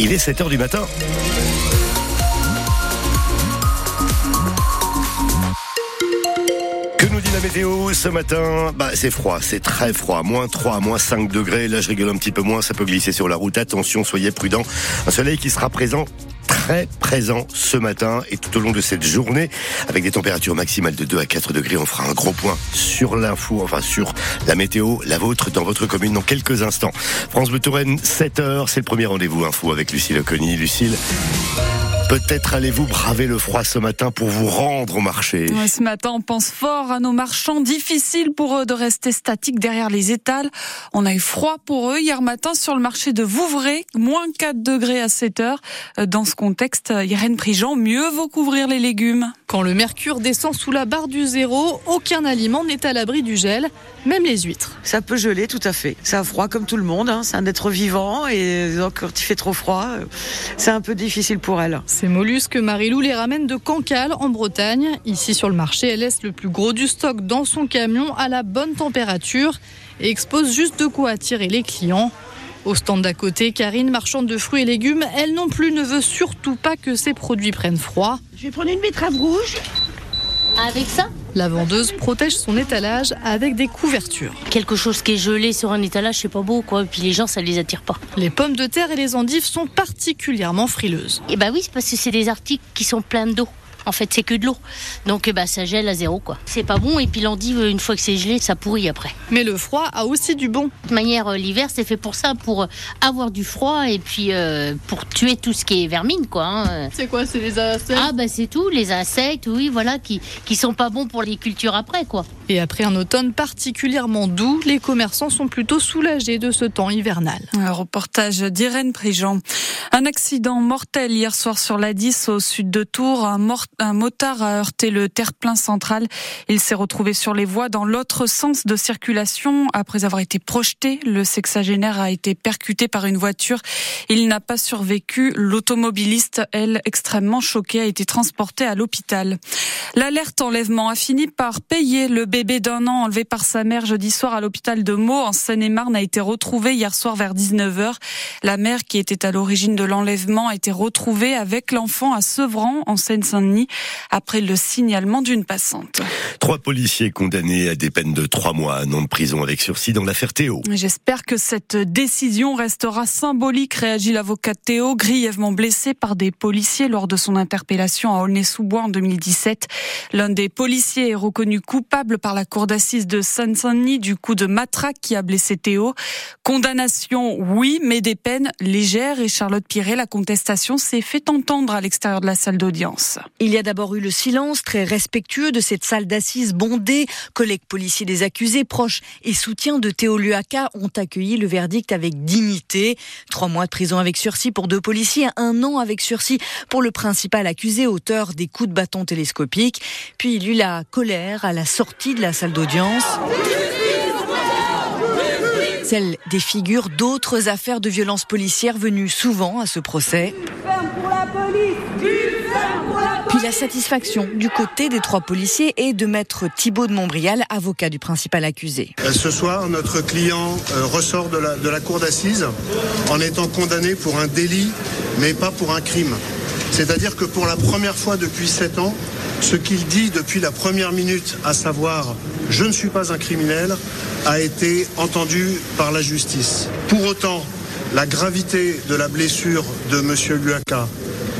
Il est 7 heures du matin. Que nous dit la météo ce matin? Bah c'est froid, c'est très froid, moins 3, moins 5 degrés. Là je rigole un petit peu moins, ça peut glisser sur la route. Attention, soyez prudents. Un soleil qui sera présent présent ce matin et tout au long de cette journée avec des températures maximales de 2 à 4 degrés. On fera un gros point sur l'info, enfin sur la météo, la vôtre dans votre commune dans quelques instants. France Bleu Touraine, 7 heures, c'est le premier rendez-vous info avec Lucille Oconi. Lucille. Peut-être allez-vous braver le froid ce matin pour vous rendre au marché. ce matin, on pense fort à nos marchands. Difficile pour eux de rester statiques derrière les étals. On a eu froid pour eux hier matin sur le marché de Vouvray, moins 4 degrés à 7 heures. Dans ce contexte, Irène Prigent, mieux vaut couvrir les légumes. Quand le mercure descend sous la barre du zéro, aucun aliment n'est à l'abri du gel, même les huîtres. Ça peut geler tout à fait. Ça a froid comme tout le monde, hein. c'est un être vivant et donc quand il fait trop froid, c'est un peu difficile pour elle. Ces mollusques, Marilou les ramène de Cancale en Bretagne. Ici sur le marché, elle laisse le plus gros du stock dans son camion à la bonne température et expose juste de quoi attirer les clients. Au stand d'à côté, Karine, marchande de fruits et légumes, elle non plus ne veut surtout pas que ses produits prennent froid. Je vais prendre une betterave rouge. Avec ça La vendeuse protège son étalage avec des couvertures. Quelque chose qui est gelé sur un étalage, c'est pas beau, quoi. Et puis les gens, ça les attire pas. Les pommes de terre et les endives sont particulièrement frileuses. Et bah oui, c'est parce que c'est des articles qui sont pleins d'eau. En fait, c'est que de l'eau. Donc, bah, ça gèle à zéro, quoi. C'est pas bon. Et puis, l'endive, une fois que c'est gelé, ça pourrit après. Mais le froid a aussi du bon. De toute manière, euh, l'hiver, c'est fait pour ça, pour euh, avoir du froid et puis euh, pour tuer tout ce qui est vermine, quoi. hein. C'est quoi C'est les insectes? Ah, bah, c'est tout. Les insectes, oui, voilà, qui, qui sont pas bons pour les cultures après, quoi. Et après un automne particulièrement doux, les commerçants sont plutôt soulagés de ce temps hivernal. Un reportage d'Irène Prigent. Un accident mortel hier soir sur la 10 au sud de Tours. Un, mort- un motard a heurté le terre-plein central. Il s'est retrouvé sur les voies dans l'autre sens de circulation. Après avoir été projeté, le sexagénaire a été percuté par une voiture. Il n'a pas survécu. L'automobiliste, elle, extrêmement choquée, a été transporté à l'hôpital. L'alerte enlèvement a fini par payer. Le bébé d'un an enlevé par sa mère jeudi soir à l'hôpital de Meaux en Seine-et-Marne a été retrouvé hier soir vers 19h. La mère qui était à l'origine de l'enlèvement a été retrouvée avec l'enfant à Sevran en Seine-Saint-Denis après le signalement d'une passante. Trois policiers condamnés à des peines de trois mois, un an de prison avec sursis dans l'affaire Théo. J'espère que cette décision restera symbolique, réagit l'avocat Théo, grièvement blessé par des policiers lors de son interpellation à Aulnay-sous-Bois en 2017. L'un des policiers est reconnu coupable par la cour d'assises de Seine-Saint-Denis du coup de matraque qui a blessé Théo. Condamnation, oui, mais des peines légères. Et Charlotte Piré, la contestation s'est fait entendre à l'extérieur de la salle d'audience. Il y a d'abord eu le silence très respectueux de cette salle d'assises bondée. Collègues policiers des accusés, proches et soutiens de Théo Luaka ont accueilli le verdict avec dignité. Trois mois de prison avec sursis pour deux policiers, un an avec sursis pour le principal accusé, auteur des coups de bâton télescopiques. Puis il y eut la colère à la sortie de la salle d'audience. Celle des figures d'autres affaires de violence policière venues souvent à ce procès. Puis la satisfaction du côté des trois policiers et de maître Thibault de Montbrial, avocat du principal accusé. Euh, Ce soir, notre client euh, ressort de la, cour d'assises en étant condamné pour un délit, mais pas pour un crime. C'est-à-dire que pour la première fois depuis sept ans, ce qu'il dit depuis la première minute, à savoir je ne suis pas un criminel, a été entendu par la justice. Pour autant, la gravité de la blessure de M. Luaka,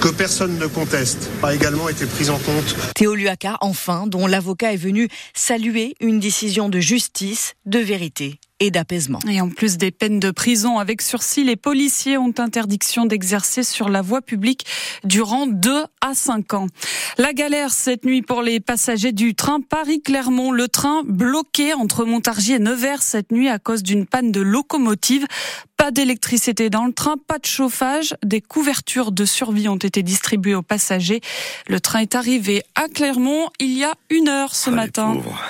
que personne ne conteste, a également été prise en compte Théo Luaka, enfin, dont l'avocat est venu saluer une décision de justice, de vérité et d'apaisement. Et en plus des peines de prison avec sursis, les policiers ont interdiction d'exercer sur la voie publique durant 2 à 5 ans. La galère cette nuit pour les passagers du train Paris-Clermont. Le train bloqué entre Montargis et Nevers cette nuit à cause d'une panne de locomotive. Pas d'électricité dans le train, pas de chauffage. Des couvertures de survie ont été distribuées aux passagers. Le train est arrivé à Clermont il y a une heure ce Ah, matin. pauvres.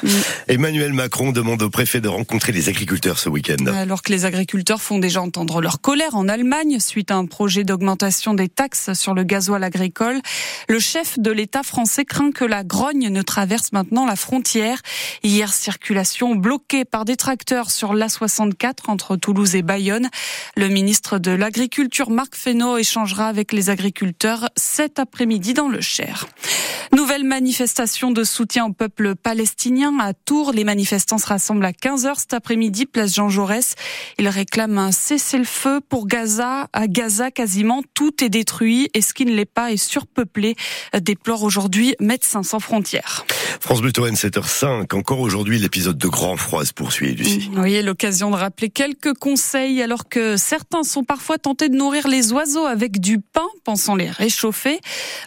Emmanuel Macron demande au préfet de rencontrer les agriculteurs ce week-end. Alors que les agriculteurs font déjà entendre leur colère en Allemagne suite à un projet d'augmentation des taxes sur le gasoil agricole, le chef de l'État français craint que la grogne ne traverse maintenant la frontière. Hier, circulation bloquée par des tracteurs sur l'A64 entre Toulouse et Bayonne. Le ministre de l'Agriculture, Marc Fesneau, échangera avec les agriculteurs cet après-midi dans le Cher. Nouvelle manifestation de soutien au peuple palestinien à Tours. Les manifestants se rassemblent à 15h cet après-midi, place Jean Jaurès. Ils réclament un cessez-le-feu pour Gaza. À Gaza, quasiment tout est détruit et ce qui ne l'est pas est surpeuplé, déplore aujourd'hui Médecins sans frontières. France Bleu 7h05. Encore aujourd'hui, l'épisode de grand froid se poursuit, Lucie. Oui, l'occasion de rappeler quelques conseils alors que certains sont parfois tentés de nourrir les oiseaux avec du pain, pensant les réchauffer.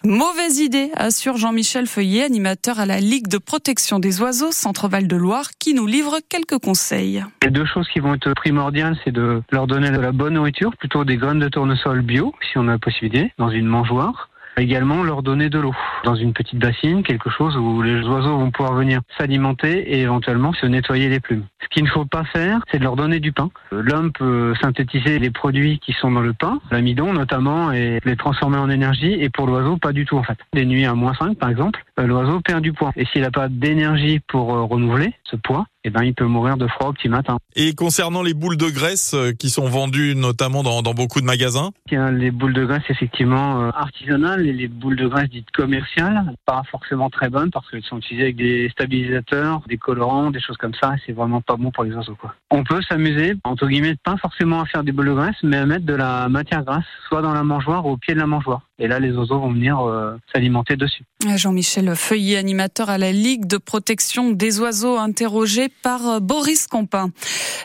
Mauvaise idée, assure Jean-Michel Feuillet, animateur à la Ligue de protection des oiseaux Centre-Val de Loire, qui nous livre quelques conseils. Les deux choses qui vont être primordiales, c'est de leur donner de la bonne nourriture, plutôt des graines de tournesol bio, si on a la possibilité, dans une mangeoire. Également leur donner de l'eau dans une petite bassine, quelque chose où les oiseaux vont pouvoir venir s'alimenter et éventuellement se nettoyer les plumes. Ce qu'il ne faut pas faire, c'est de leur donner du pain. L'homme peut synthétiser les produits qui sont dans le pain, l'amidon notamment, et les transformer en énergie. Et pour l'oiseau, pas du tout en fait. Des nuits à moins 5 par exemple, l'oiseau perd du poids. Et s'il n'a pas d'énergie pour euh, renouveler ce poids, eh ben, il peut mourir de froid au petit matin. Et concernant les boules de graisse euh, qui sont vendues notamment dans, dans beaucoup de magasins? Les boules de graisse effectivement euh, artisanales et les boules de graisse dites commerciales, pas forcément très bonnes parce qu'elles sont utilisées avec des stabilisateurs, des colorants, des choses comme ça. C'est vraiment pas bon pour les oiseaux. Quoi. On peut s'amuser, entre guillemets, pas forcément à faire des boules de graisse, mais à mettre de la matière grasse, soit dans la mangeoire ou au pied de la mangeoire. Et là, les oiseaux vont venir euh, s'alimenter dessus. Jean-Michel Feuillet, animateur à la Ligue de protection des oiseaux, interrogé par euh, Boris Compin.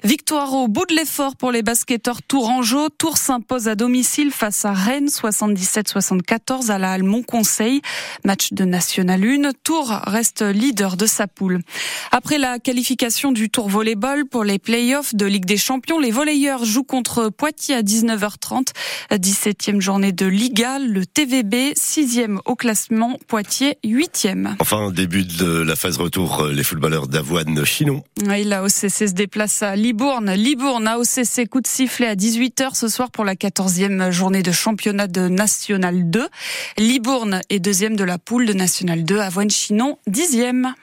Victoire au bout de l'effort pour les basketteurs tourangeaux. Tours s'impose à domicile face à Rennes 77-74 à la Halle Conseil. Match de National 1. Tours reste leader de sa poule. Après la qualification du Tour Volleyball pour les playoffs de Ligue des Champions, les volleyeurs jouent contre Poitiers à 19h30. 17e journée de Liga. Le TVB, 6e au classement, Poitiers, 8e. Enfin, début de la phase retour, euh, les footballeurs d'Avoine Chinon. Oui, la OCC se déplace à Libourne. Libourne, AOCC, coup de sifflet à 18h ce soir pour la 14e journée de championnat de National 2. Libourne est deuxième de la poule de National 2, Avoine Chinon, dixième.